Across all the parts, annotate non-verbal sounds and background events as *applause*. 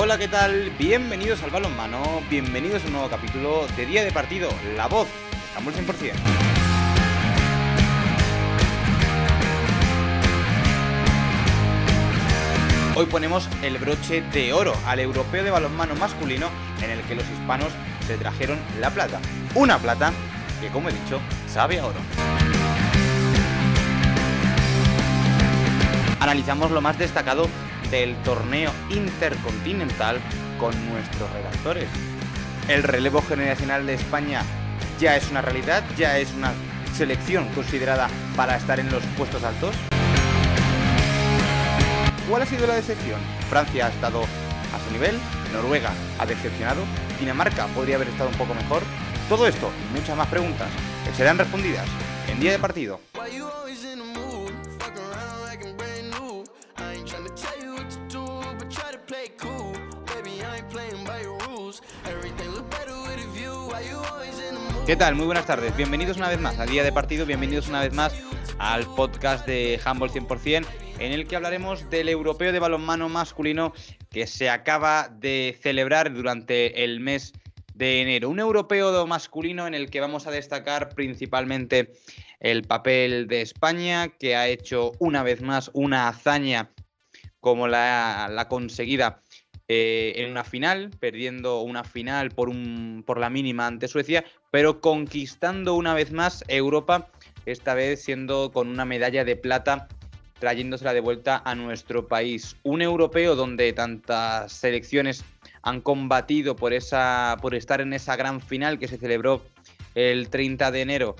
Hola, ¿qué tal? Bienvenidos al balonmano, bienvenidos a un nuevo capítulo de Día de Partido, La Voz, estamos 100%. Hoy ponemos el broche de oro al europeo de balonmano masculino en el que los hispanos se trajeron la plata. Una plata que, como he dicho, sabe a oro. Analizamos lo más destacado del torneo intercontinental con nuestros redactores. El relevo generacional de España ya es una realidad, ya es una selección considerada para estar en los puestos altos. ¿Cuál ha sido la decepción? Francia ha estado a su nivel, Noruega ha decepcionado, Dinamarca podría haber estado un poco mejor. Todo esto y muchas más preguntas que serán respondidas en día de partido. ¿Qué tal? Muy buenas tardes. Bienvenidos una vez más a Día de Partido, bienvenidos una vez más al podcast de Handball 100%, en el que hablaremos del europeo de balonmano masculino que se acaba de celebrar durante el mes de enero. Un europeo masculino en el que vamos a destacar principalmente el papel de España, que ha hecho una vez más una hazaña como la, la conseguida eh, en una final, perdiendo una final por, un, por la mínima ante Suecia, pero conquistando una vez más Europa, esta vez siendo con una medalla de plata trayéndosela de vuelta a nuestro país. Un europeo donde tantas selecciones han combatido por, esa, por estar en esa gran final que se celebró el 30 de enero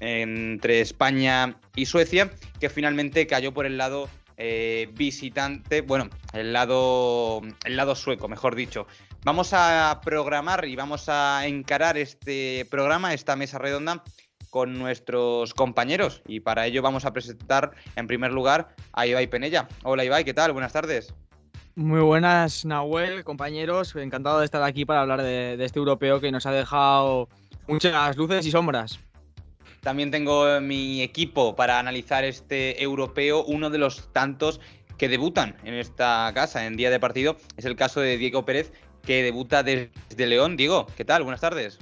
entre España y Suecia, que finalmente cayó por el lado eh, visitante, bueno, el lado, el lado sueco, mejor dicho. Vamos a programar y vamos a encarar este programa, esta mesa redonda, con nuestros compañeros. Y para ello vamos a presentar en primer lugar a Ibai Penella. Hola Ibai, ¿qué tal? Buenas tardes. Muy buenas, Nahuel, compañeros. Encantado de estar aquí para hablar de, de este europeo que nos ha dejado muchas luces y sombras. También tengo mi equipo para analizar este europeo, uno de los tantos que debutan en esta casa en día de partido. Es el caso de Diego Pérez, que debuta desde León. Diego, ¿qué tal? Buenas tardes.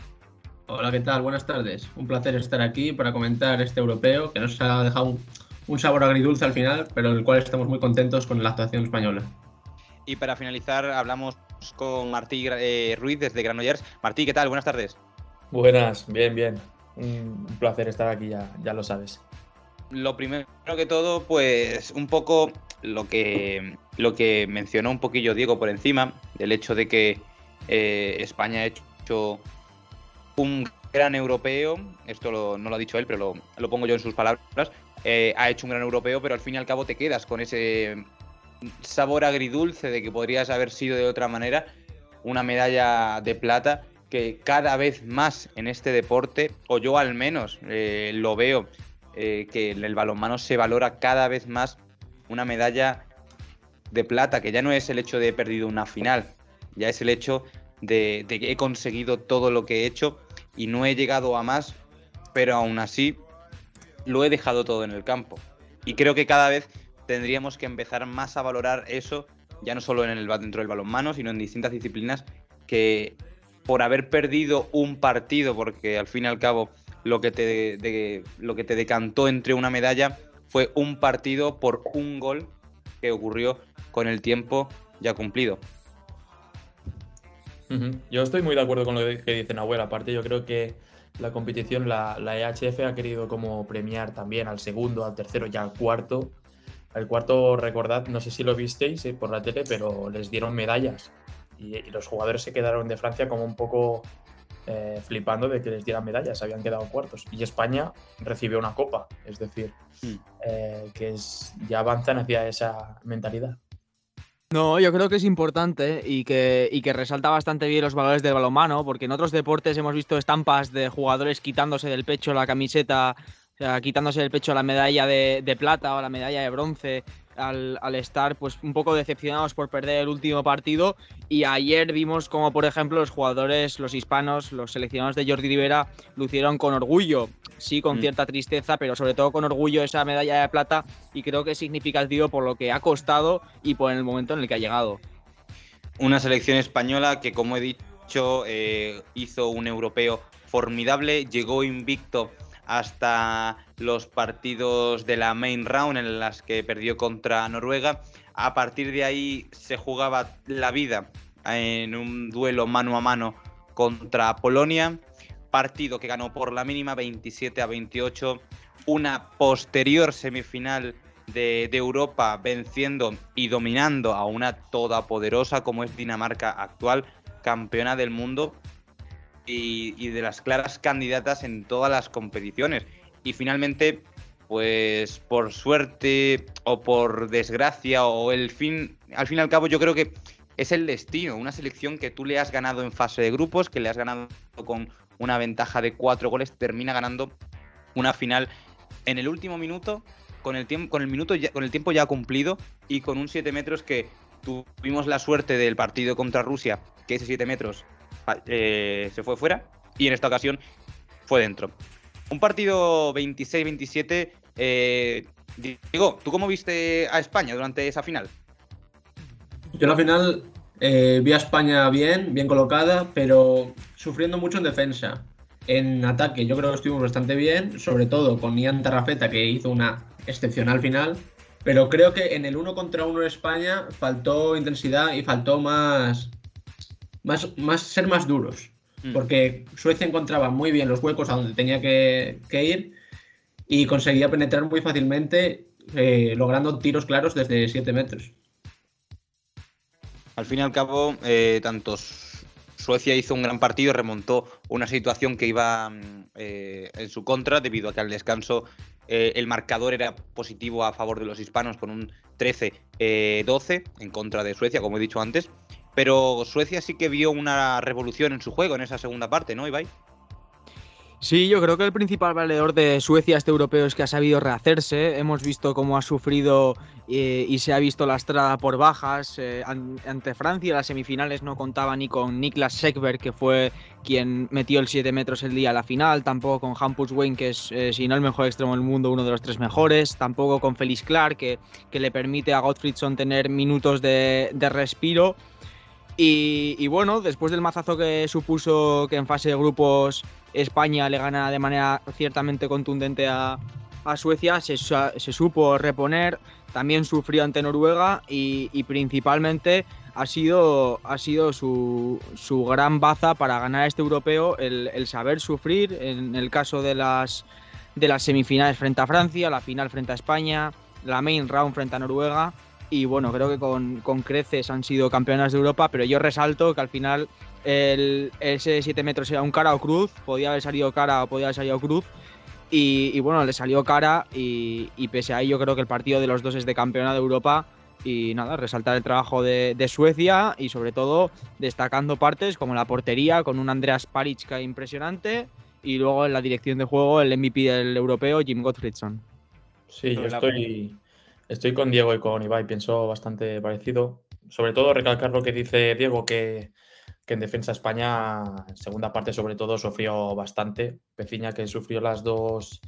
Hola, ¿qué tal? Buenas tardes. Un placer estar aquí para comentar este europeo que nos ha dejado un, sabor agridulce al final, pero en el cual estamos muy contentos con la actuación española. Y para finalizar, hablamos con Martí eh, Ruiz desde Granollers. Martí, ¿qué tal? Buenas tardes. Buenas, bien, bien un placer estar aquí, ya, ya lo sabes. Lo primero que todo, pues un poco lo que, lo que mencionó un poquillo Diego por encima, del hecho de que eh, España ha hecho un gran europeo, esto no lo ha dicho él, pero lo, pongo yo en sus palabras, eh, ha hecho un gran europeo, pero al fin y al cabo te quedas con ese sabor agridulce de que podrías haber sido de otra manera una medalla de plata que cada vez más en este deporte, o yo al menos eh, lo veo, eh, que en el balonmano se valora cada vez más una medalla de plata, que ya no es el hecho de he perdido una final, ya es el hecho de, de que he conseguido todo lo que he hecho y no he llegado a más, pero aún así lo he dejado todo en el campo. Y creo que cada vez tendríamos que empezar más a valorar eso, ya no solo en el, dentro del balonmano, sino en distintas disciplinas, que por haber perdido un partido, porque al fin y al cabo lo que te, lo que te decantó entre una medalla fue un partido por un gol que ocurrió con el tiempo ya cumplido. Yo estoy muy de acuerdo con lo que dice Nahuel. Aparte, yo creo que la competición, la, la, EHF ha querido como premiar también al segundo, al tercero y al cuarto. Al cuarto, recordad, no sé si lo visteis eh, por la tele, pero les dieron medallas y, los jugadores se quedaron de Francia como un poco eh, flipando de que les dieran medallas, habían quedado cuartos. Y España recibió una copa, es decir, hmm. eh, que es, ya avanzan hacia esa mentalidad. No, yo creo que es importante y que, y que resalta bastante bien los valores del balonmano, porque en otros deportes hemos visto estampas de jugadores quitándose del pecho la camiseta, o sea, quitándose del pecho la medalla de, de plata o la medalla de bronce al, estar pues un poco decepcionados por perder el último partido y ayer vimos como por ejemplo los jugadores, los hispanos, los seleccionados de Jordi Rivera lucieron con orgullo, sí con mm. cierta tristeza, pero sobre todo con orgullo esa medalla de plata y creo que es significativo por lo que ha costado y por el momento en el que ha llegado. Una selección española que, como he dicho, eh, hizo un europeo formidable, llegó invicto hasta los partidos de la main round en las que perdió contra Noruega. A partir de ahí se jugaba la vida en un duelo mano a mano contra Polonia, partido que ganó por la mínima 27 a 28, una posterior semifinal de, Europa venciendo y dominando a una todopoderosa como es Dinamarca actual, campeona del mundo y, de las claras candidatas en todas las competiciones. Y finalmente, pues por suerte o por desgracia o el fin, al fin y al cabo yo creo que es el destino, una selección que tú le has ganado en fase de grupos, que le has ganado con una ventaja de cuatro goles, termina ganando una final en el último minuto con el tiempo, con el minuto ya, con el tiempo ya cumplido y con un 7 metros que tuvimos la suerte del partido contra Rusia, que ese 7 metros eh, se fue fuera y en esta ocasión fue dentro. Un partido 26-27. Eh, digo, ¿tú cómo viste a España durante esa final? Yo en la final eh, vi a España bien, bien colocada, pero sufriendo mucho en defensa. En ataque yo creo que estuvimos bastante bien, sobre todo con Ian Tarrafeta que hizo una excepcional final, pero creo que en el uno contra uno en España faltó intensidad y faltó más, más, más ser más duros, mm. porque Suecia encontraba muy bien los huecos a donde tenía que, ir y conseguía penetrar muy fácilmente, eh, logrando tiros claros desde 7 metros. Al fin y al cabo, eh, tantos Suecia hizo un gran partido, remontó una situación que iba mm, eh, en su contra debido a que al descanso eh, el marcador era positivo a favor de los hispanos con un 13-12 eh, en contra de Suecia, como he dicho antes. Pero Suecia sí que vio una revolución en su juego en esa segunda parte, ¿no, Ibai? Sí, yo creo que el principal valedor de Suecia este europeo es que ha sabido rehacerse. Hemos visto cómo ha sufrido eh, y se ha visto lastrada por bajas. Eh, ante Francia las semifinales no contaba ni con Niklas Sekberg, que fue quien metió el 7 metros el día a la final, tampoco con Hampus Wayne, que es, eh, si no el mejor extremo del mundo, uno de los tres mejores, tampoco con Felix Clark, que, le permite a Gottfriedson tener minutos de respiro. Y, bueno, después del mazazo que supuso que en fase de grupos España le gana de manera ciertamente contundente a, Suecia, se, supo reponer, también sufrió ante Noruega y, principalmente ha sido, ha sido su, gran baza para ganar este europeo el, saber sufrir en el caso de las, de las semifinales frente a Francia, la final frente a España, la main round frente a Noruega y bueno, creo que con, creces han sido campeonas de Europa, pero yo resalto que al final el, ese 7 metros era un cara o cruz, podía haber salido cara o podía haber salido cruz, y, bueno, le salió cara y, pese a ello creo que el partido de los dos es de campeona de Europa y nada, resaltar el trabajo de, Suecia y sobre todo destacando partes como la portería con un Andreas Parichka impresionante y luego en la dirección de juego el MVP del europeo Jim Gottfriedson. Sí, yo estoy, Estoy con Diego y con Ibai, pienso bastante parecido. Sobre todo recalcar lo que dice Diego, que, en defensa España, en segunda parte sobre todo, sufrió bastante. Peciña que sufrió las dos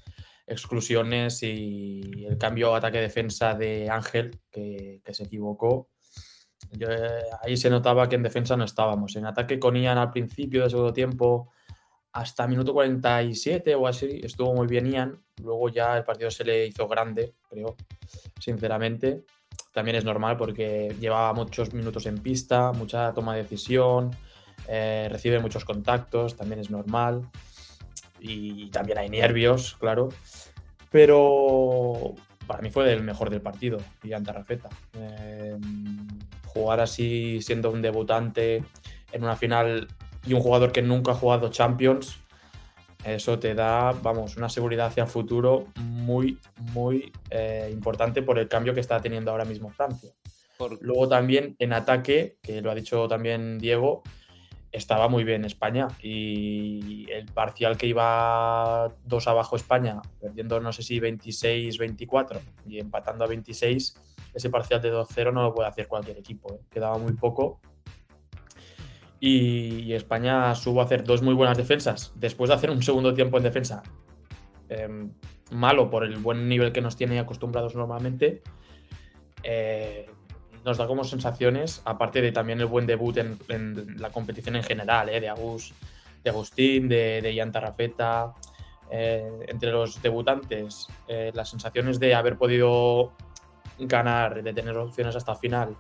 exclusiones y el cambio ataque-defensa de Ángel, que, se equivocó. Eh, ahí se notaba que en defensa no estábamos. En ataque con Ian al principio del segundo tiempo, hasta minuto 47 o así, estuvo muy bien Ian. Luego ya el partido se le hizo grande, creo sinceramente. También es normal porque llevaba muchos minutos en pista, mucha toma de decisión, eh, recibe muchos contactos, también es normal. Y también hay nervios, claro. Pero para mí fue el mejor del partido, y Tarrafeta. Eh, jugar así, siendo un debutante en una final y un jugador que nunca ha jugado Champions, eso te da, vamos, una seguridad hacia el futuro muy, muy eh, importante por el cambio que está teniendo ahora mismo Francia. Luego también en ataque, que lo ha dicho también Diego, estaba muy bien España y el parcial que iba dos abajo España, perdiendo no sé si 26-24 y empatando a 26, ese parcial de 2-0 no lo puede hacer cualquier equipo, ¿eh? quedaba muy poco y, España supo hacer dos muy buenas defensas. Después de hacer un segundo tiempo en defensa em, malo por el buen nivel que nos tiene acostumbrados normalmente, eh, nos da como sensaciones, aparte de también el buen debut en, la competición en general, ¿eh? de, Agus, de Agustín, de, de Ian Tarrafeta, eh, entre los debutantes, eh, las sensaciones de haber podido ganar, de tener opciones hasta final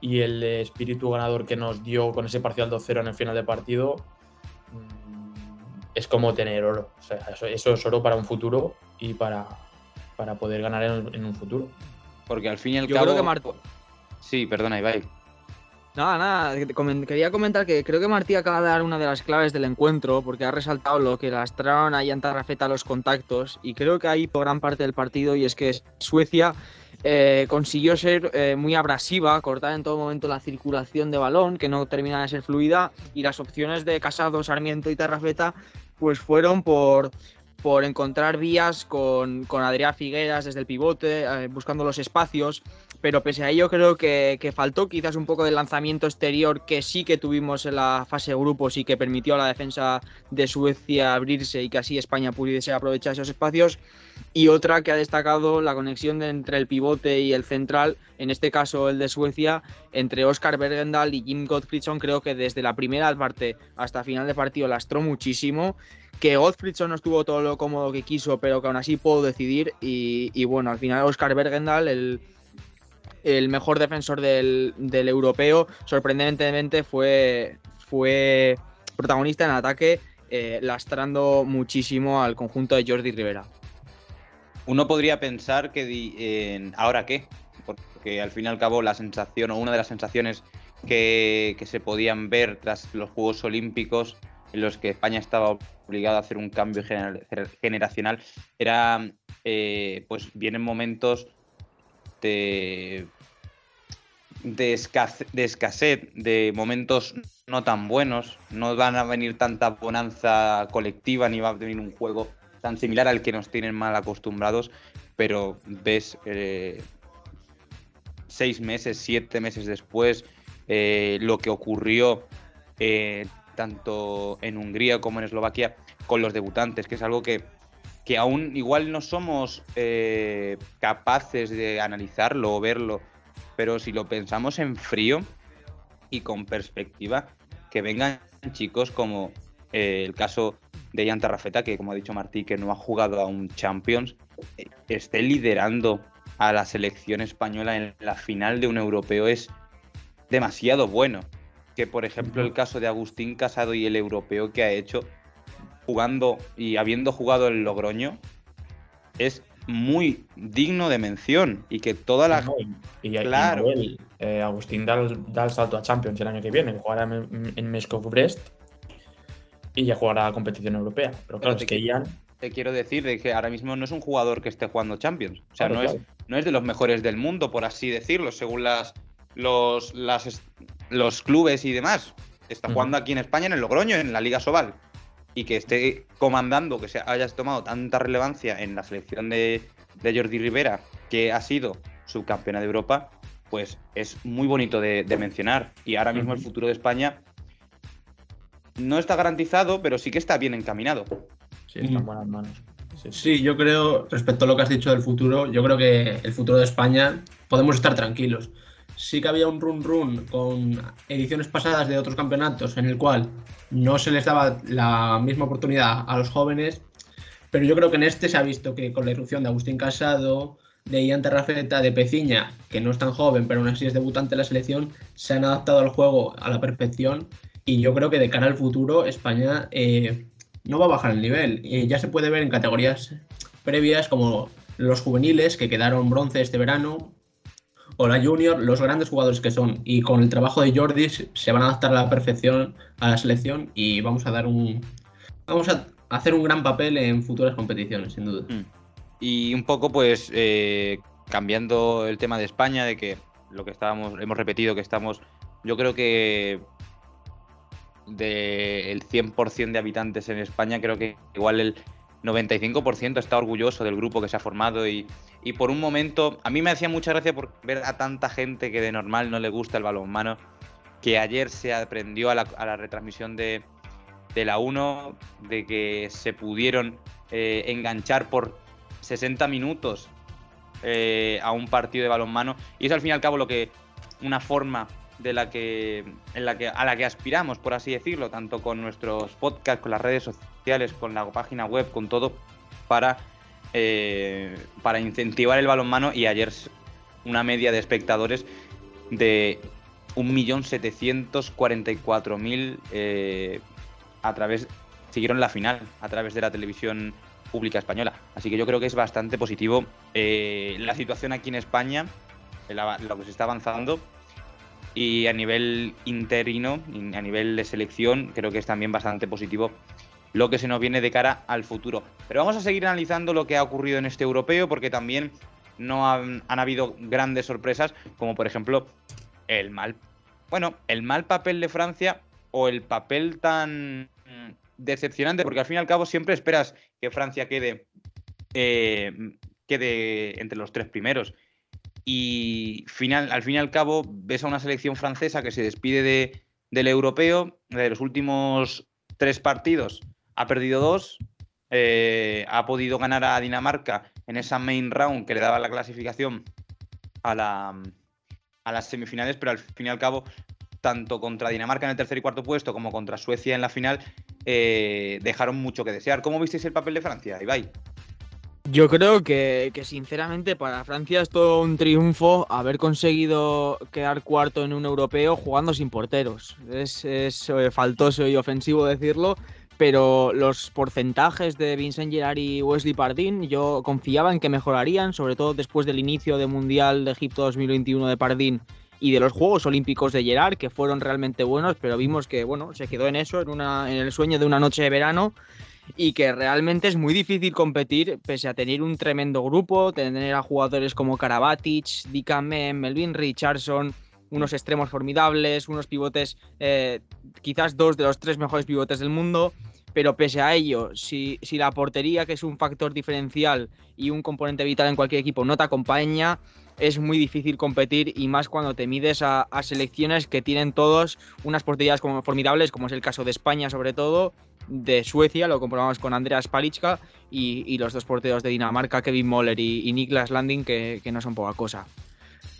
y el espíritu ganador que nos dio con ese parcial 2-0 en el final de partido mm, es como tener oro. O sea, eso, es oro para un futuro y para, para poder ganar en, un futuro. Porque al fin y al cabo. Creo que Martí... Sí, perdona, Ibai. Nada, nada, quería comentar que creo que Martí acaba de dar una de las claves del encuentro, porque ha resaltado lo que lastraron a Yanta Rafeta los contactos, y creo que ahí por gran parte del partido, y es que Suecia eh, consiguió ser eh, muy abrasiva, cortar en todo momento la circulación de balón, que no termina de ser fluida, y las opciones de Casado, Sarmiento y Tarrafeta pues fueron por, por encontrar vías con, con Adrián Figueras desde el pivote, eh, buscando los espacios, pero pese a ello creo que, que, faltó quizás un poco del lanzamiento exterior que sí que tuvimos en la fase de grupos y que permitió a la defensa de Suecia abrirse y que así España pudiese aprovechar esos espacios. Y otra que ha destacado la conexión entre el pivote y el central, en este caso el de Suecia, entre Oscar Bergendal y Jim Gottfriedson, creo que desde la primera parte hasta final de partido lastró muchísimo, que Gottfriedson no estuvo todo lo cómodo que quiso, pero que aún así pudo decidir y, bueno, al final Oscar Bergendal, el, el mejor defensor del, europeo, sorprendentemente fue, fue protagonista en ataque, eh, lastrando muchísimo al conjunto de Jordi Rivera. Uno podría pensar que ahora qué, porque al fin y al cabo la sensación o una de las sensaciones que, se podían ver tras los Juegos Olímpicos en los que España estaba obligada a hacer un cambio generacional era eh, pues vienen momentos de de, de escasez, de momentos no tan buenos, no van a venir tanta bonanza colectiva ni va a venir un juego tan similar al que nos tienen mal acostumbrados, pero ves eh, seis meses, siete meses después eh, lo que ocurrió eh, tanto en Hungría como en Eslovaquia con los debutantes, que es algo que, que aún igual no somos capaces de analizarlo o verlo, pero si lo pensamos en frío y con perspectiva, que vengan chicos como el caso de Ian Tarrafeta, que como ha dicho Martí, que no ha jugado a un Champions, eh, esté liderando a la selección española en la final de un europeo es demasiado bueno. Que por ejemplo el caso de Agustín Casado y el europeo que ha hecho jugando y habiendo jugado el Logroño es muy digno de mención y que toda la y, claro eh, Agustín da el, salto a Champions el año que viene jugará en, en Meskov Brest y ya jugará la competición europea. Pero claro, es que Ian. Te quiero decir de que ahora mismo no es un jugador que esté jugando Champions. O sea, no, es, no es de los mejores del mundo, por así decirlo, según las, los, las, los clubes y demás. Está jugando aquí en España, en el Logroño, en la Liga Sobal. Y que esté comandando, que se haya tomado tanta relevancia en la selección de, de Jordi Rivera, que ha sido subcampeona de Europa, pues es muy bonito de, mencionar. Y ahora mismo el futuro de España no está garantizado, pero sí que está bien encaminado. Sí, está en buenas manos. Sí, yo creo, respecto a lo que has dicho del futuro, yo creo que el futuro de España podemos estar tranquilos. Sí que había un run run con ediciones pasadas de otros campeonatos en el cual no se les daba la misma oportunidad a los jóvenes, pero yo creo que en este se ha visto que con la irrupción de Agustín Casado, de Ian Terrafeta, de Peciña, que no es tan joven, pero aún así es debutante en la selección, se han adaptado al juego a la perfección y yo creo que de cara al futuro España eh, no va a bajar el nivel. Y ya se puede ver en categorías previas como los juveniles que quedaron bronce este verano o la junior, los grandes jugadores que son. Y con el trabajo de Jordi se van a adaptar a la perfección a la selección y vamos a dar un... Vamos a hacer un gran papel en futuras competiciones, sin duda. Mm. Y un poco, pues, eh, cambiando el tema de España, de que lo que estábamos, hemos repetido que estamos, yo creo que del 100% de habitantes en España, creo que igual el 95% está orgulloso del grupo que se ha formado y, por un momento, a mí me hacía mucha gracia por ver a tanta gente que de normal no le gusta el balonmano, que ayer se aprendió a la, retransmisión de, la 1, de que se pudieron eh, enganchar por 60 minutos eh, a un partido de balonmano. Y es al fin y al cabo lo que una forma de la que, en la que, a la que aspiramos, por así decirlo, tanto con nuestros podcasts, con las redes sociales, con la página web, con todo, para, eh, para incentivar el balonmano y ayer una media de espectadores de 1.744.000 eh, a través siguieron la final a través de la televisión pública española. Así que yo creo que es bastante positivo eh, la situación aquí en España, lo que se está avanzando. Y a nivel interino, a nivel de selección, creo que es también bastante positivo lo que se nos viene de cara al futuro. Pero vamos a seguir analizando lo que ha ocurrido en este europeo, porque también no han, habido grandes sorpresas, como por ejemplo el mal, bueno, el mal papel de Francia o el papel tan decepcionante, porque al fin y al cabo siempre esperas que Francia quede, eh, quede entre los tres primeros. Y final, al fin y al cabo ves a una selección francesa que se despide de, del europeo, de los últimos tres partidos ha perdido dos, eh, ha podido ganar a Dinamarca en esa main round que le daba la clasificación a, la, a las semifinales, pero al fin y al cabo tanto contra Dinamarca en el tercer y cuarto puesto como contra Suecia en la final, eh, dejaron mucho que desear. ¿Cómo visteis el papel de Francia, Ibai? Yo creo que, sinceramente para Francia es todo un triunfo haber conseguido quedar cuarto en un europeo jugando sin porteros. Es, es eh, faltoso y ofensivo decirlo, pero los porcentajes de Vincent Gerard y Wesley Pardín yo confiaba en que mejorarían, sobre todo después del inicio del Mundial de Egipto 2021 de Pardín y de los Juegos Olímpicos de Gerard, que fueron realmente buenos, pero vimos que bueno, se quedó en eso, en, una, en el sueño de una noche de verano, y que realmente es muy difícil competir, pese a tener un tremendo grupo, tener a jugadores como Karabatic, Dikame, Melvin Richardson, unos extremos formidables, unos pivotes, eh, quizás dos de los tres mejores pivotes del mundo. Pero pese a ello, si, si la portería, que es un factor diferencial y un componente vital en cualquier equipo, no te acompaña, es muy difícil competir y más cuando te mides a, selecciones que tienen todos unas porterías como formidables, como es el caso de España sobre todo, de Suecia, lo comprobamos con Andreas Palichka y, los dos porteros de Dinamarca, Kevin Moller y, Niklas Landing, que, no son poca cosa.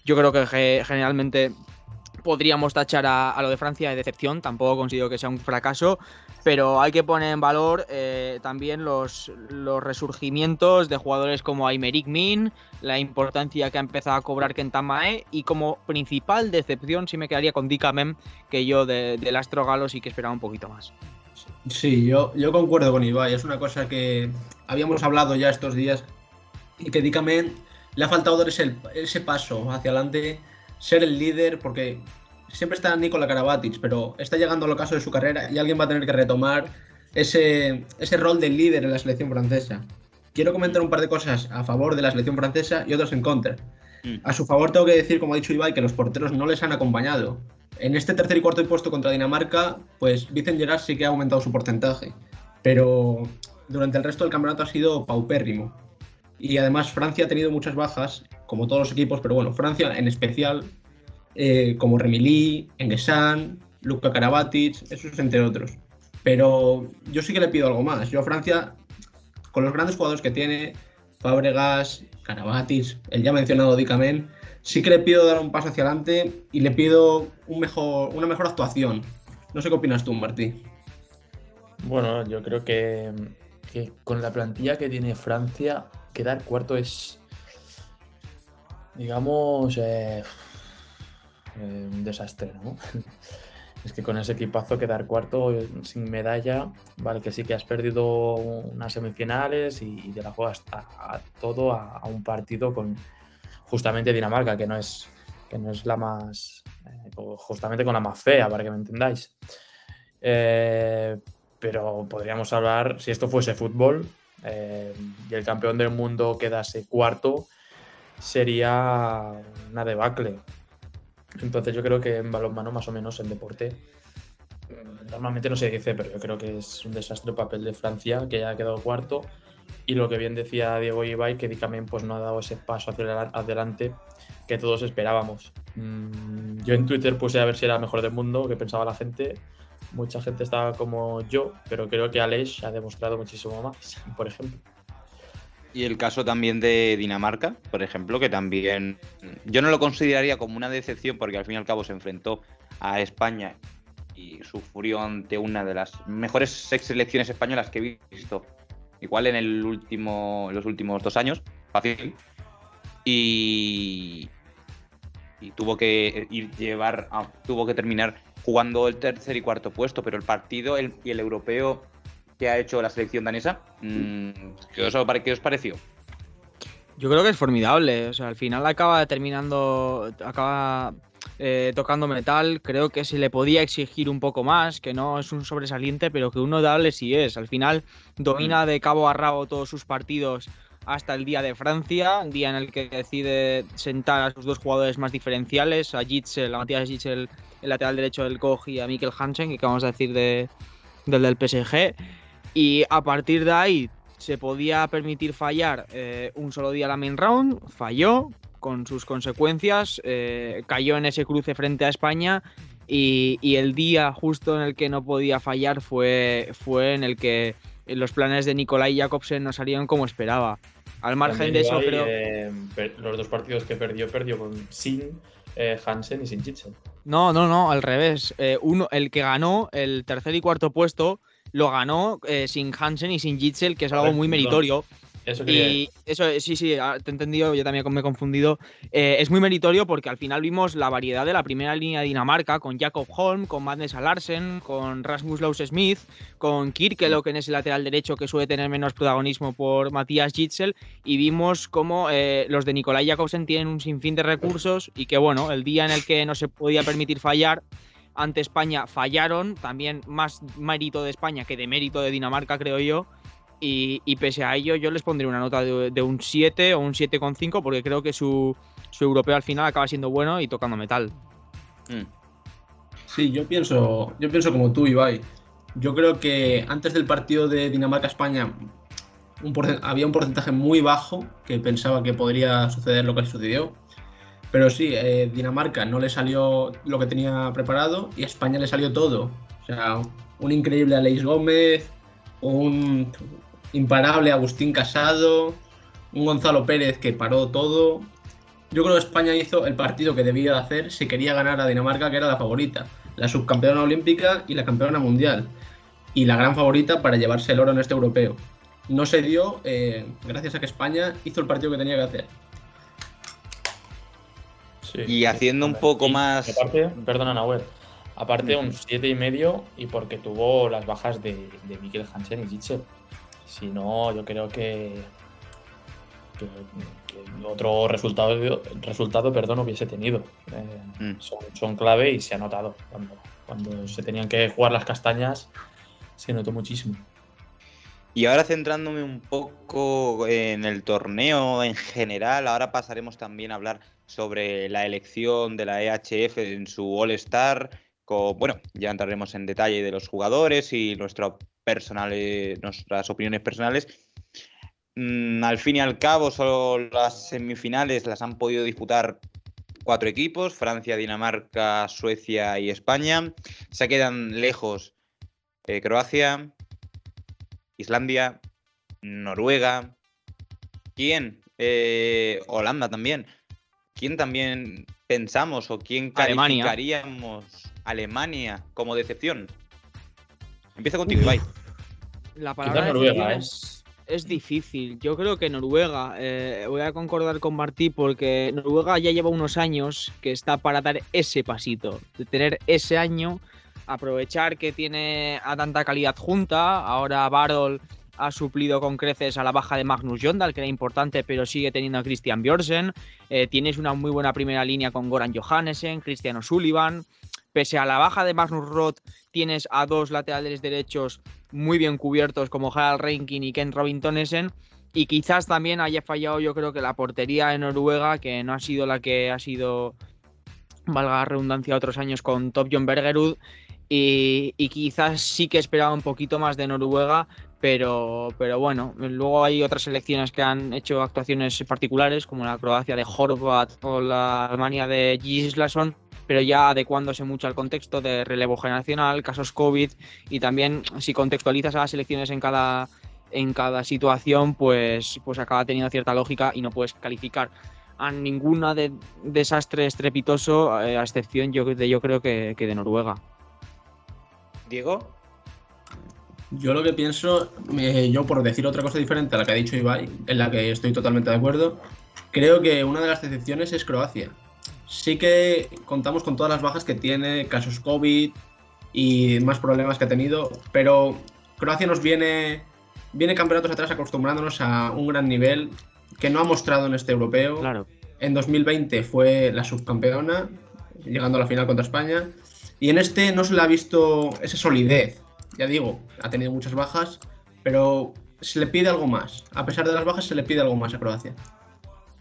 Yo creo que generalmente podríamos tachar a, lo de Francia de decepción, tampoco considero que sea un fracaso, pero hay que poner en valor eh, también los, los, resurgimientos de jugadores como Aymeric Min, la importancia que ha empezado a cobrar Kentamae y como principal decepción sí me quedaría con Dikamen, que yo del Astro Galo sí que esperaba un poquito más. Sí, yo, yo concuerdo con Ibai, es una cosa que habíamos hablado ya estos días y que Dikamen le ha faltado dar ese, ese paso hacia adelante, ser el líder, porque siempre está Nikola Karabatic, pero está llegando al ocaso de su carrera y alguien va a tener que retomar ese, ese rol de líder en la selección francesa. Quiero comentar un par de cosas a favor de la selección francesa y otras en contra. Mm. A su favor tengo que decir, como ha dicho Ibai, que los porteros no les han acompañado. En este tercer y cuarto puesto contra Dinamarca, pues Vicen Gerard sí que ha aumentado su porcentaje, pero durante el resto del campeonato ha sido paupérrimo. Y además Francia ha tenido muchas bajas, como todos los equipos, pero bueno, Francia en especial eh, como Remilí, Engesan, Luka Karabatic, esos entre otros. Pero yo sí que le pido algo más. Yo a Francia, con los grandes jugadores que tiene, Fabregas, Karabatic, el ya mencionado Dicamen, sí que le pido dar un paso hacia adelante y le pido una mejor actuación. No sé qué opinas tú, Martí. Bueno, yo creo que, con la plantilla que tiene Francia, quedar cuarto es, digamos, eh, eh, un desastre, ¿no? *laughs* es que con ese equipazo quedar cuarto eh, sin medalla, vale, que sí que has perdido unas semifinales y, te la juegas a, todo a, un partido con justamente Dinamarca, que no es, que no es la más, eh, justamente con la más fea, para que me entendáis. pero podríamos hablar, si esto fuese fútbol y el campeón del mundo quedase cuarto, sería una debacle. Entonces yo creo que en balonmano más o menos en deporte normalmente no se dice, pero yo creo que es un desastre el papel de Francia, que ya ha quedado cuarto. Y lo que bien decía Diego Ibai, que Dicamen pues, no ha dado ese paso hacia adelante que todos esperábamos. Mm, yo en Twitter puse a ver si era mejor del mundo, que pensaba la gente. Mucha gente estaba como yo, pero creo que Aleix ha demostrado muchísimo más, *laughs* por ejemplo. Y el caso también de Dinamarca, por ejemplo, que también yo no lo consideraría como una decepción porque al fin y al cabo se enfrentó a España y sufrió ante una de las mejores selecciones españolas que he visto, igual en el último, en los últimos dos años, fácil. Y, tuvo que ir llevar, tuvo que terminar jugando el tercer y cuarto puesto, pero el partido y el europeo que ha hecho la selección danesa. Mm, ¿qué, os, pareció? Yo creo que es formidable. O sea, al final acaba terminando, acaba eh, tocando metal. Creo que se le podía exigir un poco más, que no es un sobresaliente, pero que uno dable sí es. Al final domina mm. de cabo a rabo todos sus partidos hasta el día de Francia, día en el que decide sentar a sus dos jugadores más diferenciales, a Gitzel, a Matías Gitzel, el lateral derecho del Koch y a Mikkel Hansen, que vamos a decir de, del del PSG. Y a partir de ahí se podía permitir fallar eh, un solo día la main round, falló con sus consecuencias, eh, cayó en ese cruce frente a España y, el día justo en el que no podía fallar fue, fue en el que los planes de Nikolai Jakobsen no salieron como esperaba. Al margen de eso, creo. Eh, los dos partidos que perdió, perdió con sin Hansen y sin Chitsen. No, no, no, al revés. uno, el que ganó el tercer y cuarto puesto lo ganó eh, sin Hansen y sin Jitzel, que es algo muy meritorio. Eso y eso, sí, sí, ah, te he entendido, yo también me he confundido. Eh, es muy meritorio porque al final vimos la variedad de la primera línea de Dinamarca con Jacob Holm, con Madness Larsen, con Rasmus Laus Smith, con Kirkelo, que en ese lateral derecho que suele tener menos protagonismo por Matías Jitzel. Y vimos cómo eh, los de Nicolai Jacobsen tienen un sinfín de recursos y que, bueno, el día en el que no se podía permitir fallar, ante España fallaron, también más mérito de España que de mérito de Dinamarca, creo yo. Y, pese a ello, yo les pondría una nota de, un 7 o un 7,5 porque creo que su, europeo al final acaba siendo bueno y tocando metal. Mm. Sí, yo pienso, yo pienso como tú, Ibai. Yo creo que antes del partido de Dinamarca-España había un porcentaje muy bajo que pensaba que podría suceder lo que sucedió. Pero sí, eh, Dinamarca no le salió lo que tenía preparado y a España le salió todo. O sea, un increíble Aleix Gómez, un imparable Agustín Casado, un Gonzalo Pérez que paró todo. Yo creo que España hizo el partido que debía hacer si quería ganar a Dinamarca, que era la favorita, la subcampeona olímpica y la campeona mundial, y la gran favorita para llevarse el oro en este europeo. No se dio eh, gracias a que España hizo el partido que tenía que hacer y haciendo un poco más. Aparte, perdona, Nahuel. Aparte, un 7,5 y medio y porque tuvo las bajas de, de Mikkel Hansen y Gitzel. Si no, yo creo que, otro resultado, resultado perdón, hubiese tenido. Eh, mm. son, clave y se ha notado. Cuando, cuando se tenían que jugar las castañas, se notó muchísimo. Y ahora centrándome un poco en el torneo en general, ahora pasaremos también a hablar sobre la elección de la EHF en su All Star. bueno, ya entraremos en detalle de los jugadores y nuestras opiniones personales. Mm, al fin y al cabo, solo las semifinales las han podido disputar cuatro equipos, Francia, Dinamarca, Suecia y España. Se quedan lejos eh, Croacia, Islandia, Noruega. ¿Quién? Eh, Holanda también. ¿quién también pensamos o quién calificaríamos Alemania, como decepción? Empieza contigo, Ibai. La palabra Noruega, ¿eh? es, es, difícil. Yo creo que Noruega, eh, voy a concordar con Martí porque Noruega ya lleva unos años que está para dar ese pasito, de tener ese año, aprovechar que tiene a tanta calidad junta, ahora Barol ha suplido con creces a la baja de Magnus Jondal, que era importante, pero sigue teniendo a Christian Björsen. Eh, tienes una muy buena primera línea con Goran Johannesen, Cristiano O'Sullivan. Pese a la baja de Magnus Roth, tienes a dos laterales derechos muy bien cubiertos como Harald Reinkin y Ken Robintonesen. Y quizás también haya fallado, yo creo que la portería de Noruega, que no ha sido la que ha sido, valga la redundancia, otros años con Top John Bergerud. Y, y, quizás sí que esperaba un poquito más de Noruega, pero, pero bueno, luego hay otras selecciones que han hecho actuaciones particulares, como la Croacia de Horvat o la Alemania de Gislason, pero ya adecuándose mucho al contexto de relevo generacional, casos COVID y también si contextualizas a las selecciones en cada, en cada situación, pues, pues acaba teniendo cierta lógica y no puedes calificar a ninguna de desastre estrepitoso, eh, a excepción yo, de yo creo que, de Noruega. Diego. Yo lo que pienso, eh, yo por decir otra cosa diferente a la que ha dicho Ibai, en la que estoy totalmente de acuerdo, creo que una de las excepciones es Croacia. Sí que contamos con todas las bajas que tiene, casos COVID y más problemas que ha tenido, pero Croacia nos viene, viene campeonatos atrás acostumbrándonos a un gran nivel que no ha mostrado en este europeo. Claro. En 2020 fue la subcampeona, llegando a la final contra España. Y en este no se le ha visto esa solidez. Ya digo, ha tenido muchas bajas, pero se le pide algo más. A pesar de las bajas, se le pide algo más a Croacia.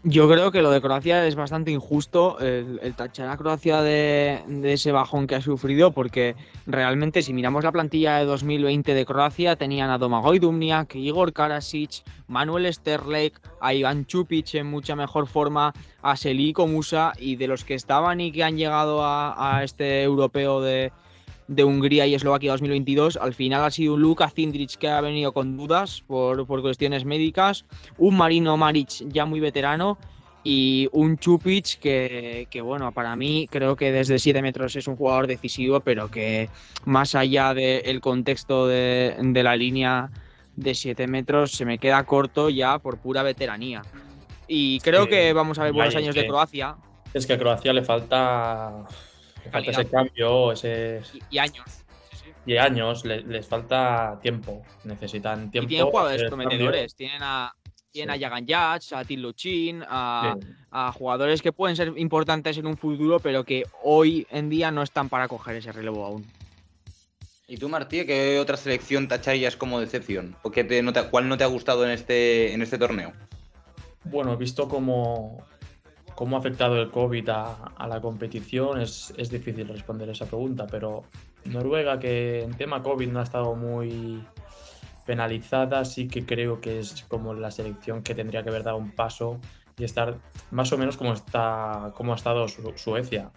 Yo creo que lo de Croacia es bastante injusto el, tachar a Croacia de, ese bajón que ha sufrido, porque realmente si miramos la plantilla de 2020 de Croacia, tenían a Domagoj Dumniak, Igor Karasic, Manuel Sterlek, a Ivan Chupic en mucha mejor forma, a Seliko Musa, y de los que estaban y que han llegado a este europeo de, de Hungría y Eslovaquia 2022. Al final ha sido un Luka Cindric que ha venido con dudas por, cuestiones médicas, un Marino Maric ya muy veterano y un Chupic que, bueno, para mí creo que desde 7 metros es un jugador decisivo, pero que más allá del contexto de, la línea de 7 metros se me queda corto ya por pura veteranía. Y creo que vamos a ver buenos años de Croacia. Es que a Croacia le falta falta ese cambio, ese... Y, años. Y años, les falta tiempo, necesitan tiempo. Y tienen jugadores prometedores, tienen a, tienen a Jagan Yats, a Tim a, a, jugadores que pueden ser importantes en un futuro, pero que hoy en día no están para coger ese relevo aún. ¿Y tú, Martí, qué otra selección tacharías como decepción? ¿O qué te, ¿Cuál no te ha gustado en este, en este torneo? Bueno, he visto como cómo ha afectado el COVID a, la competición, es, difícil responder esa pregunta, pero Noruega, que en tema COVID no ha estado muy penalizada, sí que creo que es como la selección que tendría que haber dado un paso y estar más o menos como, está, como ha estado Suecia.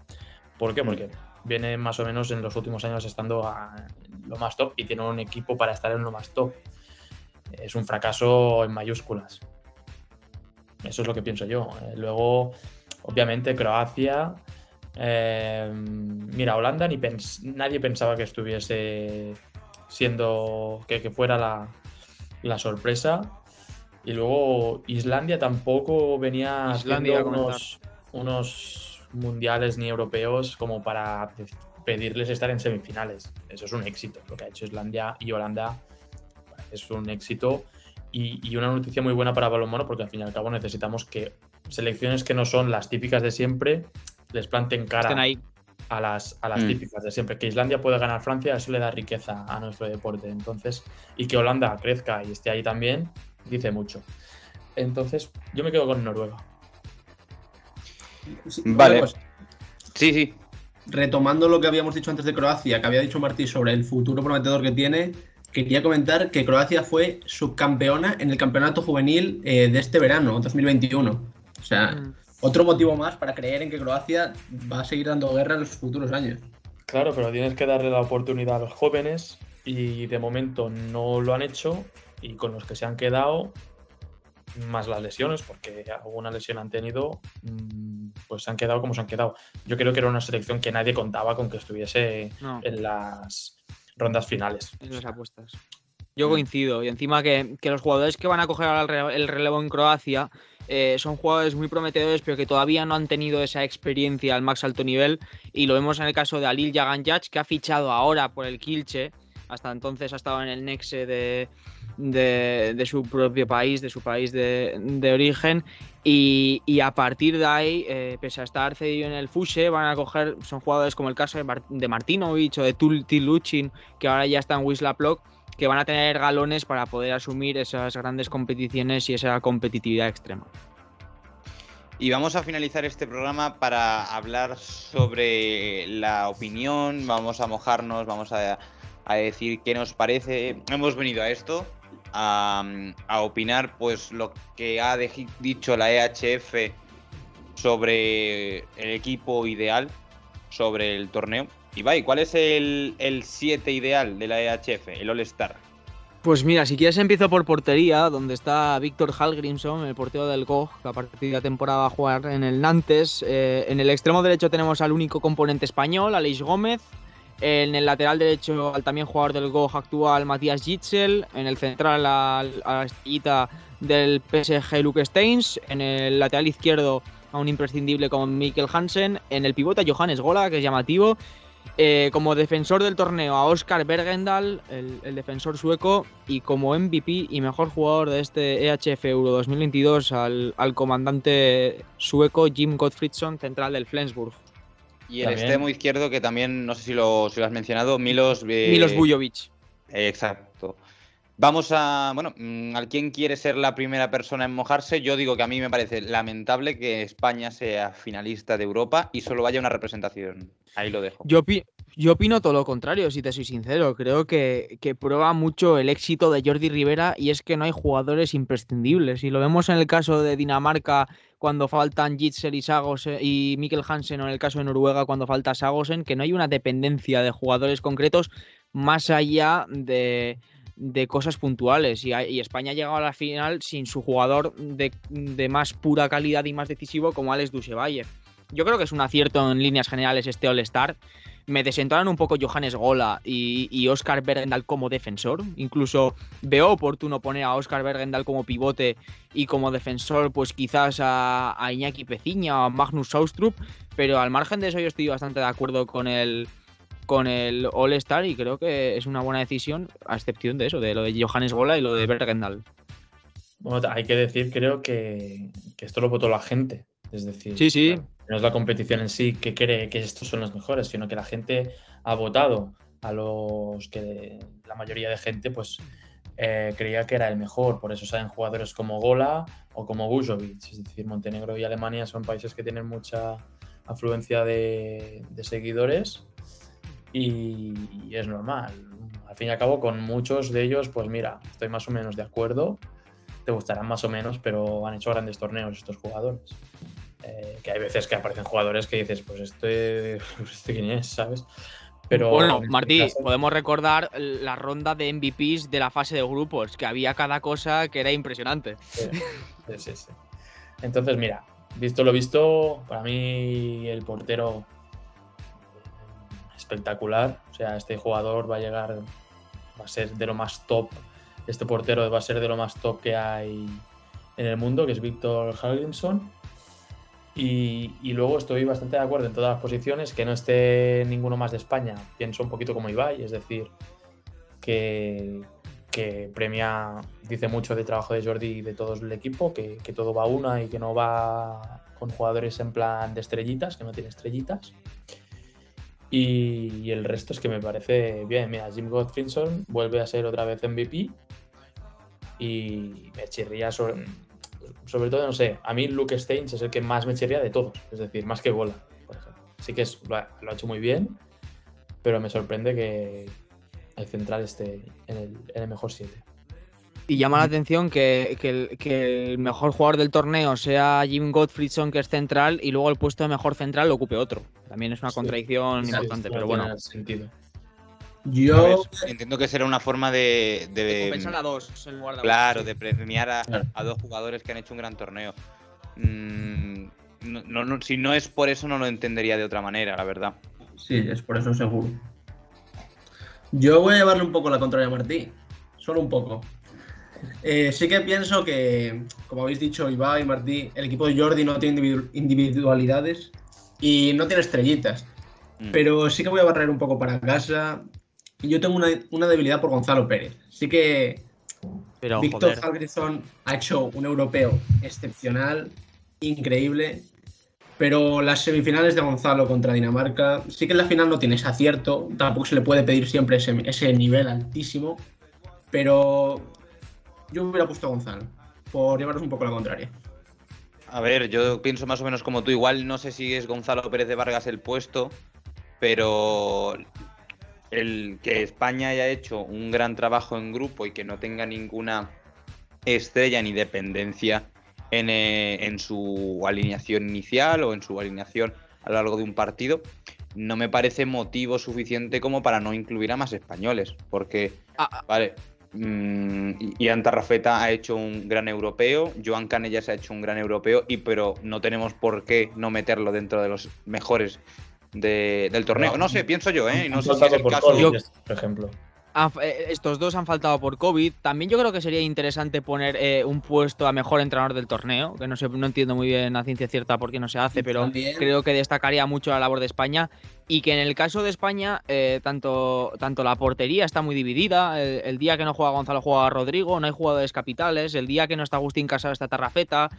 ¿Por qué? Porque viene más o menos en los últimos años estando a lo más top y tiene un equipo para estar en lo más top. Es un fracaso en mayúsculas. Eso es lo que pienso yo. Eh, luego, obviamente, Croacia. Eh, mira, Holanda ni nadie pensaba que estuviese siendo. que, fuera la, sorpresa. Y luego Islandia tampoco venía haciendo unos, unos mundiales ni europeos como para pedirles estar en semifinales. Eso es un éxito. Lo que ha hecho Islandia y Holanda es un éxito y, una noticia muy buena para balonmano porque al fin y al cabo necesitamos que selecciones que no son las típicas de siempre les planten cara a las, a las mm. típicas de siempre. Que Islandia pueda ganar Francia, eso le da riqueza a nuestro deporte. Entonces, y que Holanda crezca y esté ahí también, dice mucho. Entonces, yo me quedo con Noruega. Vale. Pues, sí, sí. Retomando lo que habíamos dicho antes de Croacia, que había dicho Martí sobre el futuro prometedor que tiene, quería comentar que Croacia fue subcampeona en el campeonato juvenil eh, de este verano, 2021. O sea, mm. otro motivo más para creer en que Croacia va a seguir dando guerra en los futuros años. Claro, pero tienes que darle la oportunidad a los jóvenes y de momento no lo han hecho y con los que se han quedado, más las lesiones, porque alguna lesión han tenido, mm, pues se han quedado como se han quedado. Yo creo que era una selección que nadie contaba con que estuviese en las rondas finales. En las apuestas. Yo coincido. Y encima que, los jugadores que van a coger el relevo en Croacia eh, son jugadores muy prometedores, pero que todavía no han tenido esa experiencia al más alto nivel. Y lo vemos en el caso de Alil Jaganjac, que ha fichado ahora por el Kilche. Hasta entonces ha estado en el Nexe de, de, su propio país, de su país de, origen. Y, a partir de ahí, eh, pese a estar cedido en el Fuse, van a coger, son jugadores como el caso de, de Martinovic o de Tiluchin, que ahora ya está en Wisla Plock, que van a tener galones para poder asumir esas grandes competiciones y esa competitividad extrema. Y vamos a finalizar este programa para hablar sobre la opinión, vamos a mojarnos, vamos a, a decir qué nos parece. Hemos venido a esto, a, opinar pues lo que ha dicho la EHF sobre el equipo ideal, sobre el torneo. Y ¿cuál es el 7 ideal de la EHF, el All-Star? Pues mira, si quieres empiezo por portería, donde está Víctor Hallgrimson, el portero del GOG, que a partir de la temporada va a jugar en el Nantes. Eh, en el extremo derecho tenemos al único componente español, Aleix Gómez. En el lateral derecho al también jugador del GOG actual, Matías Gitzel. En el central a, la estrellita del PSG, Luke Steins. En el lateral izquierdo a un imprescindible como Mikkel Hansen. En el pivote a Johannes Gola, que es llamativo. Eh, como defensor del torneo a Oscar Bergendal, el, defensor sueco, y como MVP y mejor jugador de este EHF Euro 2022 al, comandante sueco Jim Gottfriedson, central del Flensburg. Y el extremo izquierdo, que también, no sé si lo, has mencionado, Milos... Eh, Milos Bujovic. exacto. Vamos a, bueno, mm, al quien quiere ser la primera persona en mojarse, yo digo que a mí me parece lamentable que España sea finalista de Europa y solo vaya una representación. Ahí lo dejo. Yo, yo opino todo lo contrario, si te soy sincero. Creo que, prueba mucho el éxito de Jordi Rivera y es que no hay jugadores imprescindibles. Y lo vemos en el caso de Dinamarca cuando faltan Jitser y, y Mikkel Hansen o en el caso de Noruega cuando falta Sagosen, que no hay una dependencia de jugadores concretos más allá de de cosas puntuales. Y, España ha llegado a la final sin su jugador de, más pura calidad y más decisivo como Alex Dusevalle. Yo creo que es un acierto en líneas generales este All-Star. Me desentonan un poco Johannes Gola y, Oscar Bergendal como defensor. Incluso veo oportuno poner a Oscar Bergendal como pivote y como defensor, pues quizás a, Iñaki Peciña o a Magnus Saustrup. Pero al margen de eso, yo estoy bastante de acuerdo con el, con el All-Star y creo que es una buena decisión, a excepción de eso, de lo de Johannes Gola y lo de Bergendal. Bueno, hay que decir, creo que, esto lo votó la gente. Es decir, sí, sí. no es la competición en sí que cree que estos son los mejores, sino que la gente ha votado a los que la mayoría de gente pues eh, creía que era el mejor. Por eso salen jugadores como Gola o como Bujovic. Es decir, Montenegro y Alemania son países que tienen mucha afluencia de, de seguidores y, es normal. Al fin y al cabo, con muchos de ellos, pues mira, estoy más o menos de acuerdo. Te gustarán más o menos, pero han hecho grandes torneos estos jugadores. Eh, que hay veces que aparecen jugadores que dices, pues este, *laughs* este quién es, ¿sabes? Pero bueno, este Martí, podemos recordar la ronda de MVPs de la fase de grupos, que había cada cosa que era impresionante. Sí, sí, sí. Entonces, mira, visto lo visto, para mí el portero espectacular. O sea, este jugador va a llegar, va a ser de lo más top. Este portero va a ser de lo más top que hay en el mundo, que es Víctor Hallgrimson. Y, y, luego estoy bastante de acuerdo en todas las posiciones, que no esté ninguno más de España. Pienso un poquito como Ibai, es decir, que, que premia, dice mucho de trabajo de Jordi y de todo el equipo, que, que todo va a una y que no va con jugadores en plan de estrellitas, que no tiene estrellitas. Y, el resto es que me parece bien. Mira, Jim Godfrinson vuelve a ser otra vez MVP y me chirría sobre, sobre todo, no sé, a mí Luke Steins es el que más me chirría de todos, es decir, más que Gola, por ejemplo. Sí que lo, ha, hecho muy bien, pero me sorprende que el central esté en el, en el mejor 7. Y llama la atención que, el, mejor jugador del torneo sea Jim Gottfriedson, que es central, y luego el puesto de mejor central lo ocupe otro. También es una contradicción importante, pero bueno. Sentido. Yo entiendo que será una forma de. de, a dos en lugar de Claro, de premiar a, dos jugadores que han hecho un gran torneo. Mm, si no es por eso, no lo entendería de otra manera, la verdad. Sí, es por eso seguro. Yo voy a llevarle un poco la contraria a Martí. Solo un poco. Eh, sí que pienso que, como habéis dicho, Ibai y Martí, el equipo de Jordi no tiene individualidades y no tiene estrellitas. Mm. Pero sí que voy a barrer un poco para casa. Yo tengo una, debilidad por Gonzalo Pérez. Sí que Víctor Halverson ha hecho un europeo excepcional, increíble. Pero las semifinales de Gonzalo contra Dinamarca, sí que en la final no tiene ese acierto. Tampoco se le puede pedir siempre ese, ese nivel altísimo. Pero yo hubiera puesto a Gonzalo, por llevaros un poco la contraria. A ver, yo pienso más o menos como tú. Igual no sé si es Gonzalo Pérez de Vargas el puesto, pero el que España haya hecho un gran trabajo en grupo y que no tenga ninguna estrella ni dependencia en, eh, en, su alineación inicial o en su alineación a lo largo de un partido, no me parece motivo suficiente como para no incluir a más españoles. Porque, ah, ah. vale, Ian Tarrafeta ha hecho un gran europeo, Joan Canellas ha hecho un gran europeo, y pero no tenemos por qué no meterlo dentro de los mejores del torneo. No, sé, pienso yo, ¿eh? No sé si es el caso. por ejemplo. Eh, estos dos han faltado por COVID. También yo creo que sería interesante poner eh, un puesto a mejor entrenador del torneo, que no sé, no entiendo muy bien a ciencia cierta por qué no se hace, pero creo que destacaría mucho la labor de España. Y que en el caso de España, eh, tanto, tanto la portería está muy dividida. El, día que no juega Gonzalo juega Rodrigo, no hay jugadores capitales. El día que no está Agustín Casado está Tarrafeta.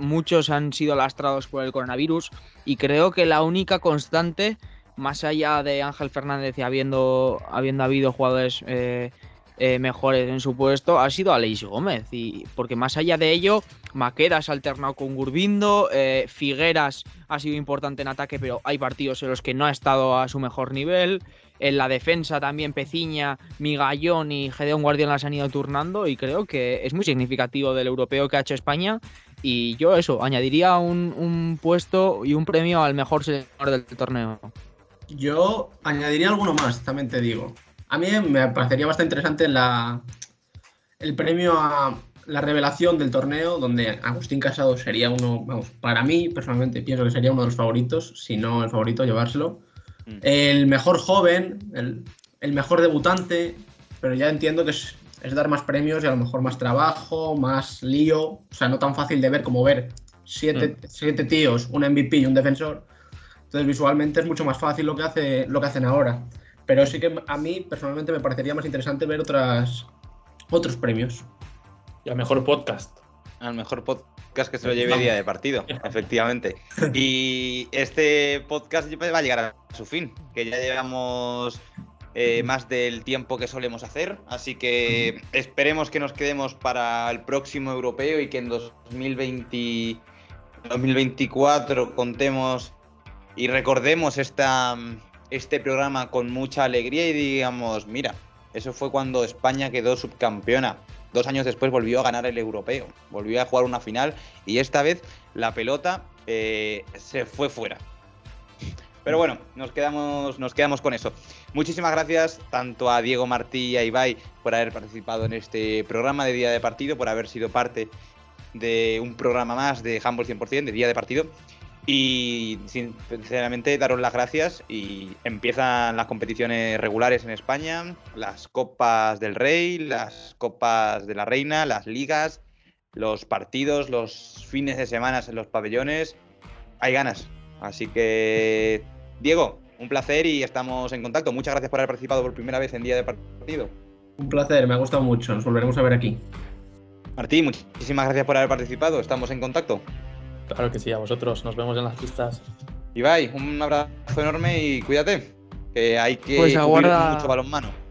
muchos han sido lastrados por el coronavirus. Y creo que la única constante más allá de Ángel Fernández y habiendo, habiendo habido jugadores eh, eh, mejores en su puesto, ha sido Aleix Gómez. Y porque más allá de ello, Maquedas ha alternado con Gurbindo, eh, Figueras ha sido importante en ataque, pero hay partidos en los que no ha estado a su mejor nivel. En la defensa también Peciña, Migallón y Gedeón Guardiola se han ido turnando y creo que es muy significativo del europeo que ha hecho España. Y yo eso, añadiría un, un puesto y un premio al mejor seleccionador del torneo. Yo añadiría alguno más, también te digo. A mí me parecería bastante interesante la, el premio a la revelación del torneo, donde Agustín Casado sería uno, vamos, para mí personalmente pienso que sería uno de los favoritos, si no el favorito, llevárselo. Mm. El mejor joven, el, mejor debutante, pero ya entiendo que es, dar más premios y a lo mejor más trabajo, más lío, o sea, no tan fácil de ver como ver siete, mm. siete tíos, un MVP y un defensor entonces visualmente es mucho más fácil lo que, hace, lo que hacen ahora. Pero sí que a mí personalmente me parecería más interesante ver otras, otros premios. Y al mejor podcast. Al mejor podcast que se lo lleve día de partido, *laughs* efectivamente. Y este podcast va a llegar a su fin, que ya llevamos eh, más del tiempo que solemos hacer. Así que esperemos que nos quedemos para el próximo europeo y que en 2020, 2024 contemos y recordemos este programa con mucha alegría y digamos, mira, eso fue cuando España quedó subcampeona. Dos años después volvió a ganar el europeo, volvió a jugar una final y esta vez la pelota eh, se fue fuera. Pero bueno, nos quedamos, nos quedamos con eso. Muchísimas gracias tanto a Diego Martí y a Ibai por haber participado en este programa de Día de Partido, por haber sido parte de un programa más de Humble 100%, de Día de Partido. Y sinceramente daros las gracias y empiezan las competiciones regulares en España, las copas del rey, las copas de la reina, las ligas, los partidos, los fines de semana en los pabellones. Hay ganas. Así que, Diego, un placer y estamos en contacto. Muchas gracias por haber participado por primera vez en Día de Partido. Un placer, me ha gustado mucho. Nos volveremos a ver aquí. Martín, muchísimas gracias por haber participado. Estamos en contacto. Claro que sí, a vosotros. Nos vemos en las pistas. Ibai, un abrazo enorme y cuídate. Que hay que pues aguarda... mucho balonmano.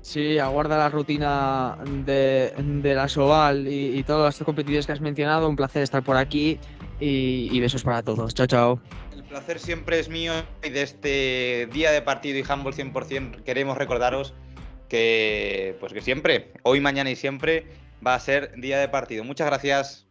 Sí, aguarda la rutina de, la Soval y, todas las competiciones que has mencionado. Un placer estar por aquí y, besos para todos. Chao, chao. El placer siempre es mío y de este día de partido y handball 100% queremos recordaros que, pues que siempre, hoy, mañana y siempre va a ser día de partido. Muchas gracias.